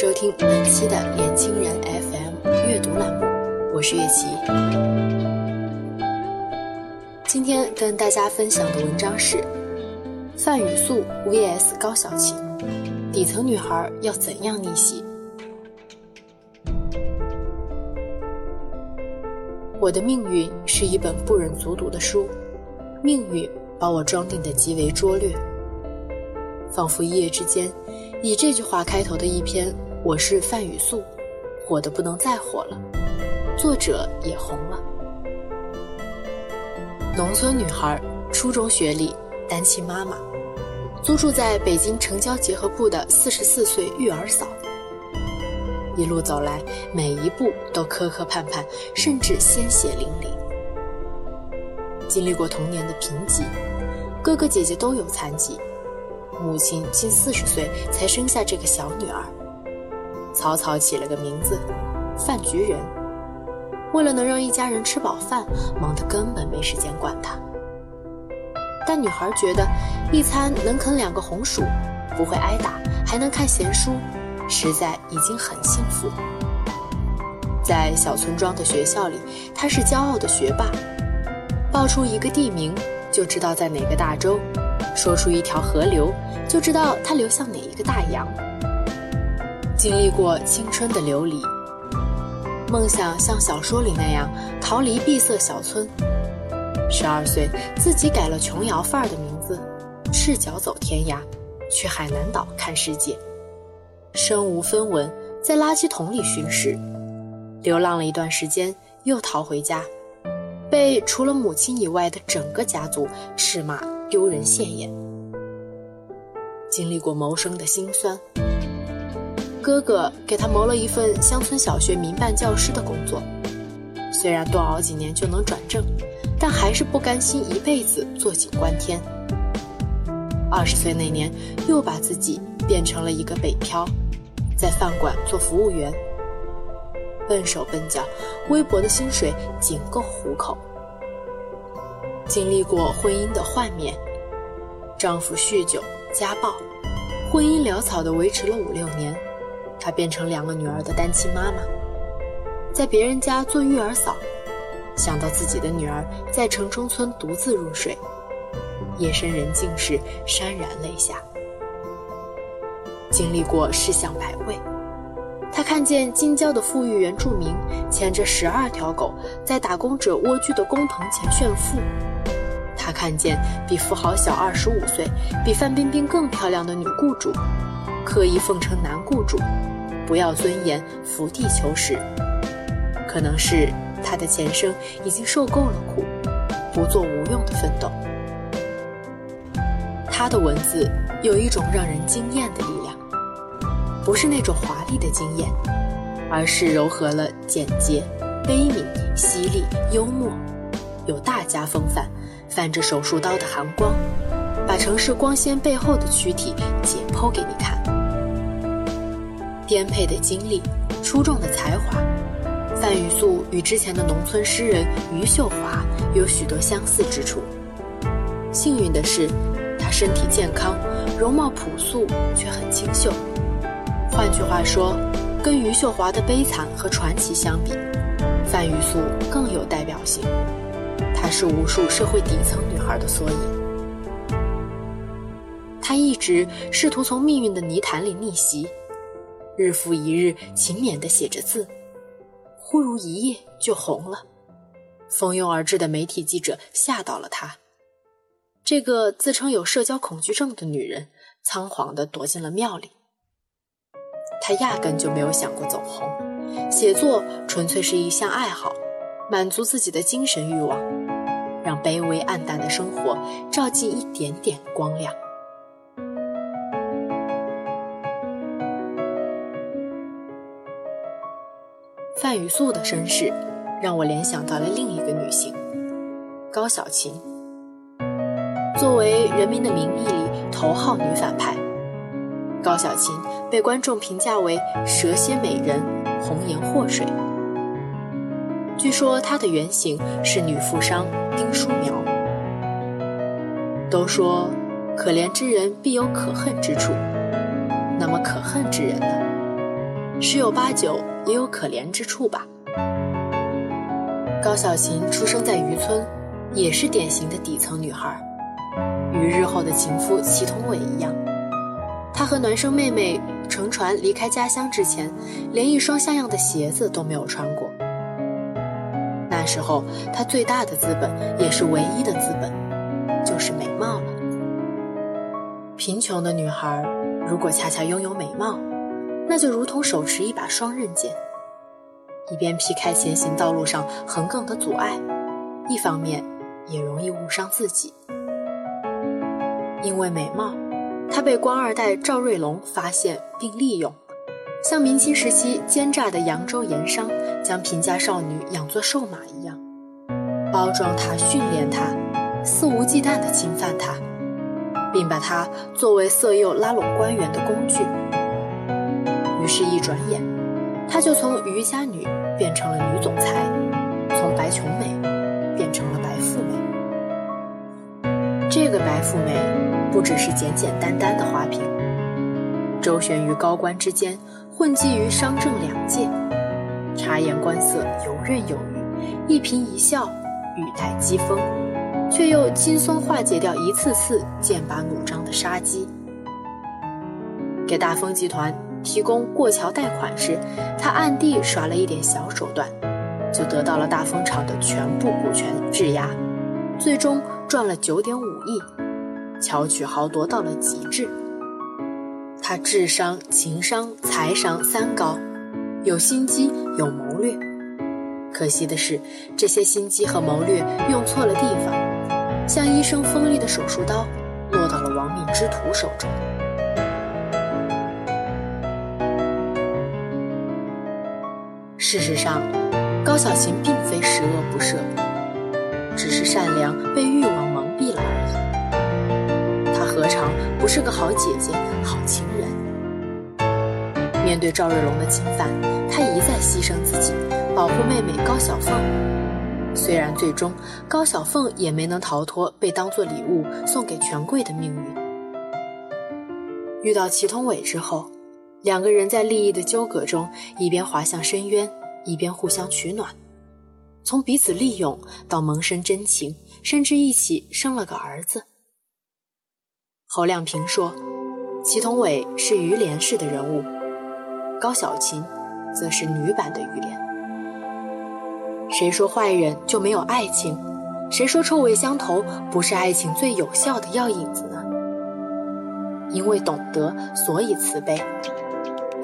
收听本期的《年轻人 FM》阅读栏目，我是月琪。今天跟大家分享的文章是范雨素 VS 高小琴，底层女孩要怎样逆袭？我的命运是一本不忍卒读的书，命运把我装订的极为拙劣，仿佛一夜之间。以这句话开头的一篇《我是范雨素》，火的不能再火了，作者也红了。农村女孩，初中学历，单亲妈妈，租住在北京城郊结合部的四十四岁育儿嫂。一路走来，每一步都磕磕绊绊，甚至鲜血淋漓。经历过童年的贫瘠，哥哥姐姐都有残疾。母亲近四十岁才生下这个小女儿，草草起了个名字“饭局人”。为了能让一家人吃饱饭，忙得根本没时间管他。但女孩觉得，一餐能啃两个红薯，不会挨打，还能看闲书，实在已经很幸福。在小村庄的学校里，她是骄傲的学霸，报出一个地名就知道在哪个大洲。说出一条河流，就知道它流向哪一个大洋。经历过青春的流离，梦想像小说里那样逃离闭塞小村。十二岁，自己改了琼瑶范儿的名字，赤脚走天涯，去海南岛看世界。身无分文，在垃圾桶里寻食，流浪了一段时间，又逃回家，被除了母亲以外的整个家族斥骂。丢人现眼，经历过谋生的辛酸。哥哥给他谋了一份乡村小学民办教师的工作，虽然多熬几年就能转正，但还是不甘心一辈子坐井观天。二十岁那年，又把自己变成了一个北漂，在饭馆做服务员，笨手笨脚，微薄的薪水仅够糊口。经历过婚姻的幻灭，丈夫酗酒家暴，婚姻潦草地维持了五六年，她变成两个女儿的单亲妈妈，在别人家做育儿嫂，想到自己的女儿在城中村独自入睡，夜深人静时潸然泪下。经历过世相百味，她看见京郊的富裕原住民牵着十二条狗在打工者蜗居的工棚前炫富。他看见比富豪小二十五岁、比范冰冰更漂亮的女雇主，刻意奉承男雇主，不要尊严，伏地求实。可能是他的前生已经受够了苦，不做无用的奋斗。他的文字有一种让人惊艳的力量，不是那种华丽的惊艳，而是糅合了简洁、悲悯、犀利、幽默，有大家风范。泛着手术刀的寒光，把城市光鲜背后的躯体解剖给你看。颠沛的经历，出众的才华，范雨素与之前的农村诗人余秀华有许多相似之处。幸运的是，她身体健康，容貌朴素却很清秀。换句话说，跟余秀华的悲惨和传奇相比，范雨素更有代表性。她是无数社会底层女孩的缩影。她一直试图从命运的泥潭里逆袭，日复一日勤勉地写着字，忽如一夜就红了。蜂拥而至的媒体记者吓到了她。这个自称有社交恐惧症的女人，仓皇地躲进了庙里。她压根就没有想过走红，写作纯粹是一项爱好，满足自己的精神欲望，让卑微暗淡的生活照进一点点光亮。范雨素的身世，让我联想到了另一个女性——高小琴。作为《人民的名义》里头号女反派，高小琴被观众评价为蛇蝎美人、红颜祸水。据说她的原型是女富商丁书苗。都说可怜之人必有可恨之处，那么可恨之人呢？十有八九。也有可怜之处吧。高小琴出生在渔村，也是典型的底层女孩，与日后的情夫祁同伟一样。她和孪生妹妹乘船离开家乡之前，连一双像样的鞋子都没有穿过。那时候，她最大的资本，也是唯一的资本，就是美貌了。贫穷的女孩，如果恰恰拥有美貌，那就如同手持一把双刃剑，一边劈开前行道路上横亘的阻碍，一方面也容易误伤自己。因为美貌，他被官二代赵瑞龙发现并利用，像明清时期奸诈的扬州盐商将贫家少女养作瘦马一样，包装她、训练她，肆无忌惮地侵犯她，并把她作为色诱拉拢官员的工具。于是，一转眼，她就从渔家女变成了女总裁，从白穷美变成了白富美。这个白富美不只是简简单单的花瓶，周旋于高官之间，混迹于商政两界，察言观色，游刃有余，一颦一笑，语带讥讽，却又轻松化解掉一次次剑拔弩张的杀机，给大丰集团。提供过桥贷款时，他暗地耍了一点小手段，就得到了大丰厂的全部股权质押，最终赚了九点五亿，巧取豪夺到了极致。他智商、情商、财商三高，有心机，有谋略。可惜的是，这些心机和谋略用错了地方，像医生锋利的手术刀，落到了亡命之徒手中。事实上，高小琴并非十恶不赦，只是善良被欲望蒙蔽了而已。她何尝不是个好姐姐、好情人？面对赵瑞龙的侵犯，她一再牺牲自己，保护妹妹高小凤。虽然最终高小凤也没能逃脱被当作礼物送给权贵的命运。遇到祁同伟之后，两个人在利益的纠葛中，一边滑向深渊。一边互相取暖，从彼此利用到萌生真情，甚至一起生了个儿子。侯亮平说：“祁同伟是于连式的人物，高小琴则是女版的于连。谁说坏人就没有爱情？谁说臭味相投不是爱情最有效的药引子呢？因为懂得，所以慈悲；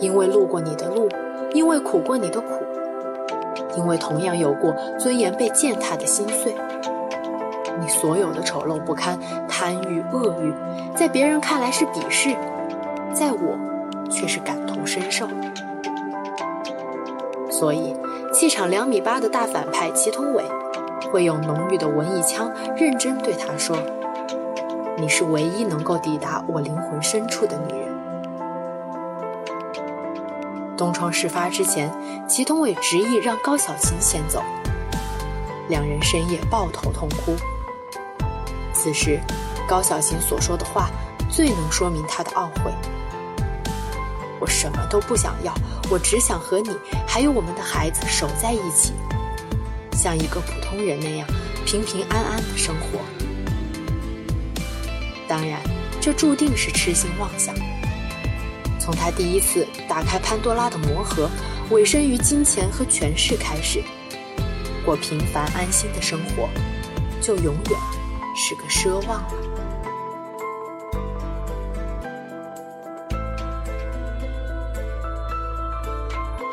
因为路过你的路，因为苦过你的苦。”因为同样有过尊严被践踏的心碎，你所有的丑陋不堪、贪欲、恶欲，在别人看来是鄙视，在我却是感同身受。所以，气场两米八的大反派祁同伟，会用浓郁的文艺腔认真对他说：“你是唯一能够抵达我灵魂深处的女人。”东窗事发之前，祁同伟执意让高小琴先走，两人深夜抱头痛哭。此时，高小琴所说的话最能说明他的懊悔：“我什么都不想要，我只想和你还有我们的孩子守在一起，像一个普通人那样平平安安的生活。”当然，这注定是痴心妄想。从他第一次打开潘多拉的魔盒，委身于金钱和权势开始，过平凡安心的生活，就永远是个奢望了。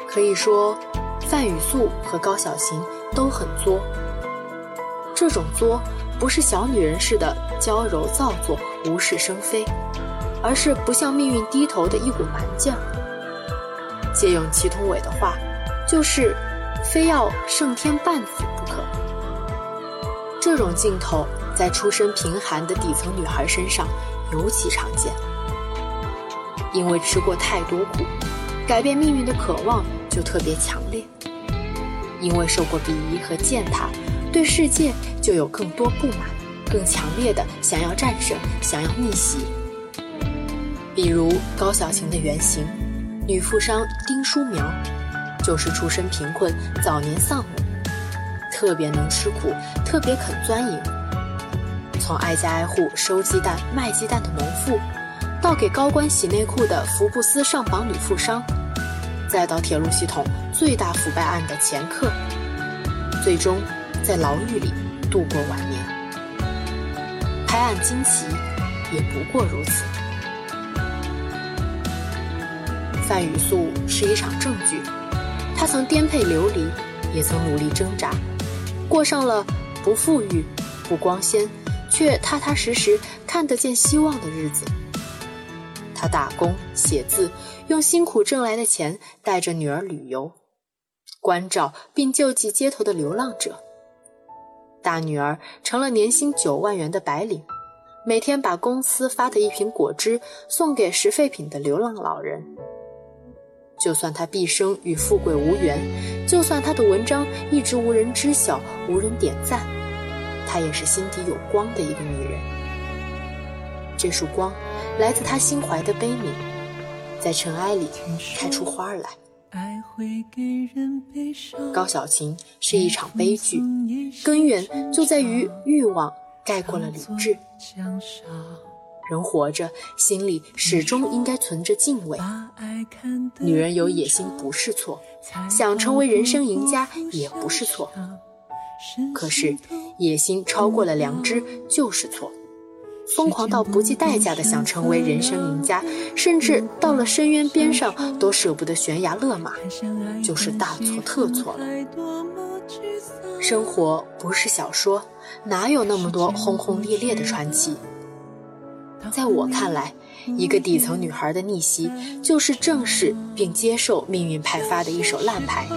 可以说，范雨素和高小琴都很作。这种作，不是小女人似的娇柔造作、无事生非，而是不向命运低头的一股蛮劲儿。借用祁同伟的话，就是非要胜天半子不可。这种劲头在出身贫寒的底层女孩身上尤其常见，因为吃过太多苦，改变命运的渴望。就特别强烈，因为受过鄙夷和践踏，对世界就有更多不满，更强烈的想要战胜，想要逆袭。比如高小琴的原型，女富商丁书苗，就是出身贫困，早年丧母，特别能吃苦，特别肯钻营。从挨家挨户收鸡蛋、卖鸡蛋的农妇，到给高官洗内裤的福布斯上榜女富商。再到铁路系统最大腐败案的前客，最终在牢狱里度过晚年。拍案惊奇，也不过如此。范雨素是一场证据，她曾颠沛流离，也曾努力挣扎，过上了不富裕、不光鲜，却踏踏实实看得见希望的日子。他打工写字，用辛苦挣来的钱带着女儿旅游，关照并救济街头的流浪者。大女儿成了年薪九万元的白领，每天把公司发的一瓶果汁送给拾废品的流浪老人。就算她毕生与富贵无缘，就算她的文章一直无人知晓、无人点赞，她也是心底有光的一个女人。这束光。来自她心怀的悲悯，在尘埃里开出花来。高小琴是一场悲剧，根源就在于欲望盖过了理智。人活着，心里始终应该存着敬畏。女人有野心不是错，想成为人生赢家也不是错。可是，野心超过了良知就是错。疯狂到不计代价的想成为人生赢家，甚至到了深渊边上都舍不得悬崖勒马，就是大错特错了。生活不是小说，哪有那么多轰轰烈烈的传奇？在我看来，一个底层女孩的逆袭，就是正视并接受命运派发的一手烂牌，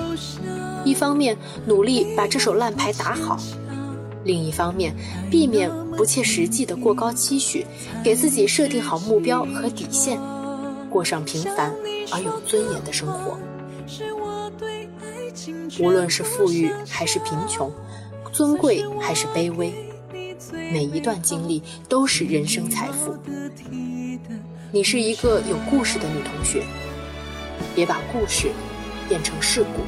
一方面努力把这手烂牌打好。另一方面，避免不切实际的过高期许，给自己设定好目标和底线，过上平凡而有尊严的生活。无论是富裕还是贫穷，尊贵还是卑微，每一段经历都是人生财富。你是一个有故事的女同学，别把故事变成事故。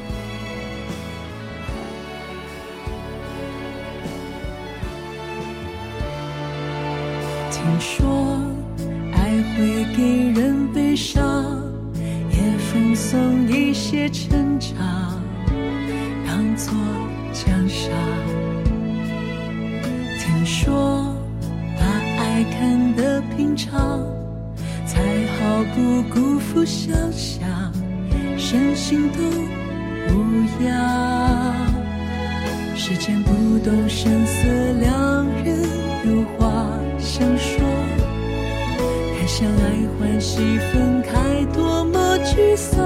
听说爱会给人悲伤，也奉送一些成长，当作奖赏。说把爱看得平常，才好不辜负想象，身心都无恙。时间不动声色，两人有话想说。看相爱欢喜，分开多么沮丧。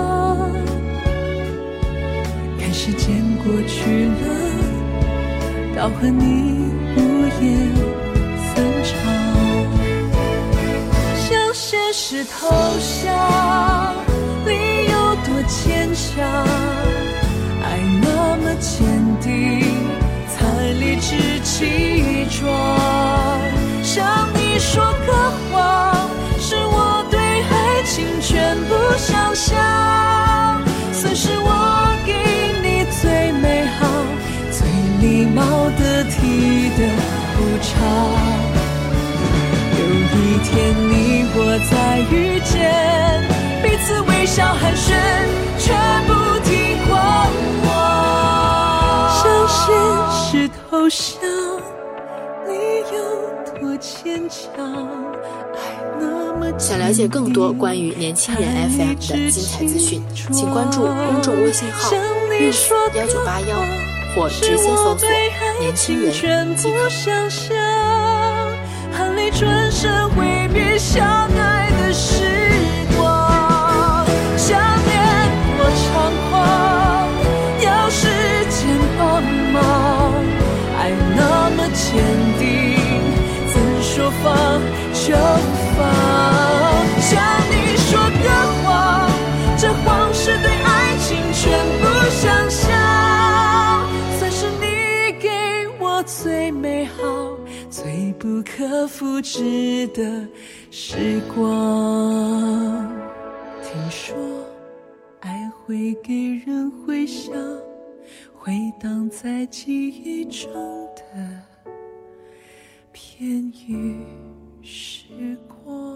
看时间过去了，倒和你无言散场。向现实投降，理由多牵强？爱那么坚定，才理直气壮。向你说个谎。是我对爱情全部想象，算是我给你最美好、最礼貌的提的有一天你我再遇见，彼此微笑寒暄，却不。是投降，你有多坚强？想了解更多关于年轻人 FM 的精彩资讯，请关注公众微信号“韵幺九八幺”或直接搜索。已经全部想象，含泪转身挥别笑纳。可复制的时光，听说爱会给人回响，回荡在记忆中的。片羽时光。